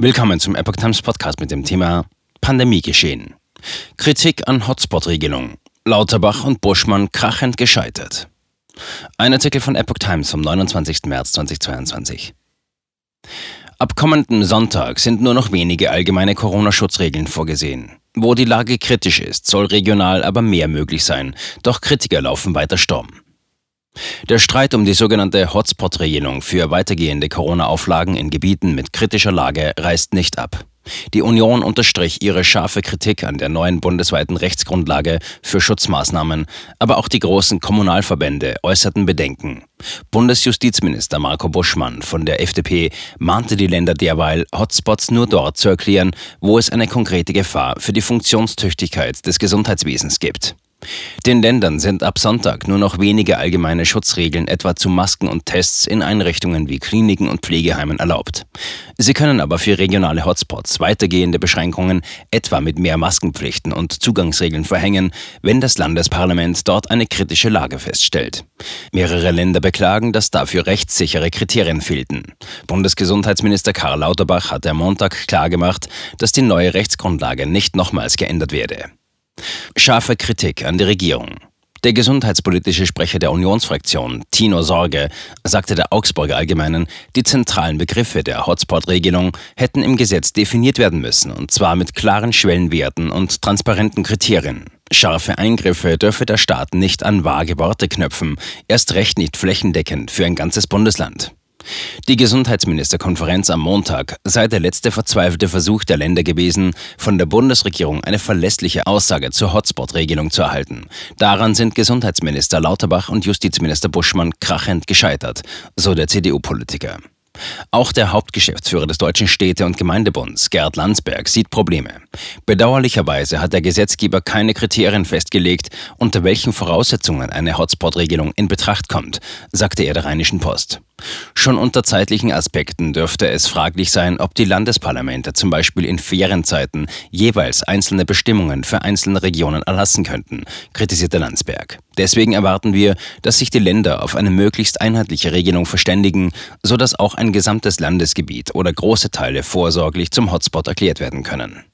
Willkommen zum Epoch Times Podcast mit dem Thema Pandemiegeschehen. Kritik an Hotspot-Regelung. Lauterbach und Buschmann krachend gescheitert. Ein Artikel von Epoch Times vom 29. März 2022. Ab kommendem Sonntag sind nur noch wenige allgemeine Corona-Schutzregeln vorgesehen. Wo die Lage kritisch ist, soll regional aber mehr möglich sein, doch Kritiker laufen weiter Sturm. Der Streit um die sogenannte Hotspot-Regelung für weitergehende Corona-Auflagen in Gebieten mit kritischer Lage reißt nicht ab. Die Union unterstrich ihre scharfe Kritik an der neuen bundesweiten Rechtsgrundlage für Schutzmaßnahmen, aber auch die großen Kommunalverbände äußerten Bedenken. Bundesjustizminister Marco Buschmann von der FDP mahnte die Länder derweil, Hotspots nur dort zu erklären, wo es eine konkrete Gefahr für die Funktionstüchtigkeit des Gesundheitswesens gibt. Den Ländern sind ab Sonntag nur noch wenige allgemeine Schutzregeln etwa zu Masken und Tests in Einrichtungen wie Kliniken und Pflegeheimen erlaubt. Sie können aber für regionale Hotspots weitergehende Beschränkungen etwa mit mehr Maskenpflichten und Zugangsregeln verhängen, wenn das Landesparlament dort eine kritische Lage feststellt. Mehrere Länder beklagen, dass dafür rechtssichere Kriterien fehlten. Bundesgesundheitsminister Karl Lauterbach hat am Montag klargemacht, dass die neue Rechtsgrundlage nicht nochmals geändert werde. Scharfe Kritik an die Regierung. Der gesundheitspolitische Sprecher der Unionsfraktion, Tino Sorge, sagte der Augsburger Allgemeinen, die zentralen Begriffe der Hotspot-Regelung hätten im Gesetz definiert werden müssen, und zwar mit klaren Schwellenwerten und transparenten Kriterien. Scharfe Eingriffe dürfe der Staat nicht an vage Worte knöpfen, erst recht nicht flächendeckend für ein ganzes Bundesland. Die Gesundheitsministerkonferenz am Montag sei der letzte verzweifelte Versuch der Länder gewesen, von der Bundesregierung eine verlässliche Aussage zur Hotspot-Regelung zu erhalten. Daran sind Gesundheitsminister Lauterbach und Justizminister Buschmann krachend gescheitert, so der CDU-Politiker. Auch der Hauptgeschäftsführer des Deutschen Städte- und Gemeindebunds, Gerd Landsberg, sieht Probleme. Bedauerlicherweise hat der Gesetzgeber keine Kriterien festgelegt, unter welchen Voraussetzungen eine Hotspot-Regelung in Betracht kommt, sagte er der Rheinischen Post. Schon unter zeitlichen Aspekten dürfte es fraglich sein, ob die Landesparlamente zum Beispiel in Ferienzeiten jeweils einzelne Bestimmungen für einzelne Regionen erlassen könnten, kritisierte Landsberg. Deswegen erwarten wir, dass sich die Länder auf eine möglichst einheitliche Regelung verständigen, sodass auch ein gesamtes Landesgebiet oder große Teile vorsorglich zum Hotspot erklärt werden können.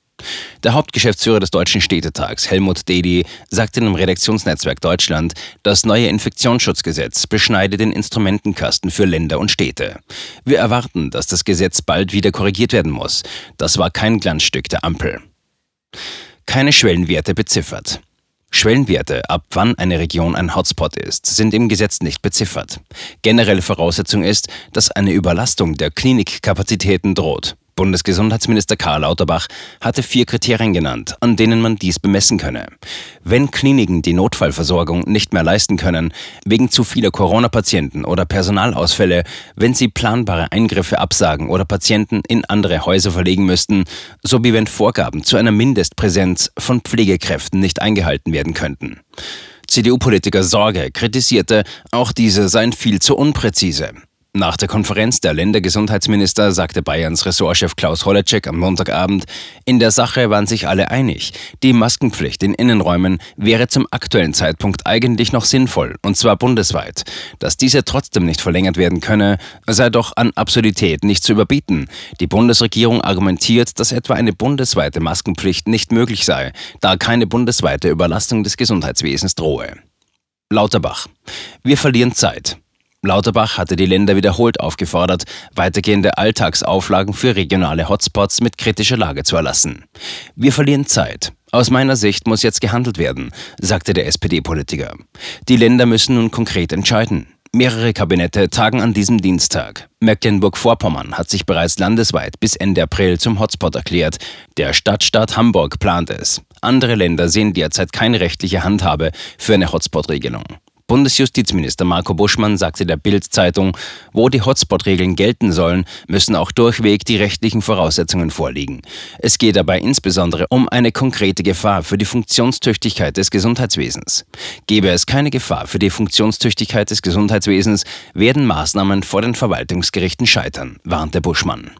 Der Hauptgeschäftsführer des Deutschen Städtetags, Helmut Dedi, sagte im Redaktionsnetzwerk Deutschland, das neue Infektionsschutzgesetz beschneide den Instrumentenkasten für Länder und Städte. Wir erwarten, dass das Gesetz bald wieder korrigiert werden muss. Das war kein Glanzstück der Ampel. Keine Schwellenwerte beziffert. Schwellenwerte, ab wann eine Region ein Hotspot ist, sind im Gesetz nicht beziffert. Generelle Voraussetzung ist, dass eine Überlastung der Klinikkapazitäten droht. Bundesgesundheitsminister Karl Lauterbach hatte vier Kriterien genannt, an denen man dies bemessen könne. Wenn Kliniken die Notfallversorgung nicht mehr leisten können, wegen zu vieler Corona-Patienten oder Personalausfälle, wenn sie planbare Eingriffe absagen oder Patienten in andere Häuser verlegen müssten, sowie wenn Vorgaben zu einer Mindestpräsenz von Pflegekräften nicht eingehalten werden könnten. CDU-Politiker Sorge kritisierte, auch diese seien viel zu unpräzise. Nach der Konferenz der Ländergesundheitsminister sagte Bayerns Ressortchef Klaus Holleczek am Montagabend, in der Sache waren sich alle einig. Die Maskenpflicht in Innenräumen wäre zum aktuellen Zeitpunkt eigentlich noch sinnvoll, und zwar bundesweit. Dass diese trotzdem nicht verlängert werden könne, sei doch an Absurdität nicht zu überbieten. Die Bundesregierung argumentiert, dass etwa eine bundesweite Maskenpflicht nicht möglich sei, da keine bundesweite Überlastung des Gesundheitswesens drohe. Lauterbach. Wir verlieren Zeit. Lauterbach hatte die Länder wiederholt aufgefordert, weitergehende Alltagsauflagen für regionale Hotspots mit kritischer Lage zu erlassen. Wir verlieren Zeit. Aus meiner Sicht muss jetzt gehandelt werden, sagte der SPD-Politiker. Die Länder müssen nun konkret entscheiden. Mehrere Kabinette tagen an diesem Dienstag. Mecklenburg-Vorpommern hat sich bereits landesweit bis Ende April zum Hotspot erklärt. Der Stadtstaat Hamburg plant es. Andere Länder sehen derzeit keine rechtliche Handhabe für eine Hotspot-Regelung. Bundesjustizminister Marco Buschmann sagte der Bild-Zeitung, wo die Hotspot-Regeln gelten sollen, müssen auch durchweg die rechtlichen Voraussetzungen vorliegen. Es geht dabei insbesondere um eine konkrete Gefahr für die Funktionstüchtigkeit des Gesundheitswesens. Gäbe es keine Gefahr für die Funktionstüchtigkeit des Gesundheitswesens, werden Maßnahmen vor den Verwaltungsgerichten scheitern, warnte Buschmann.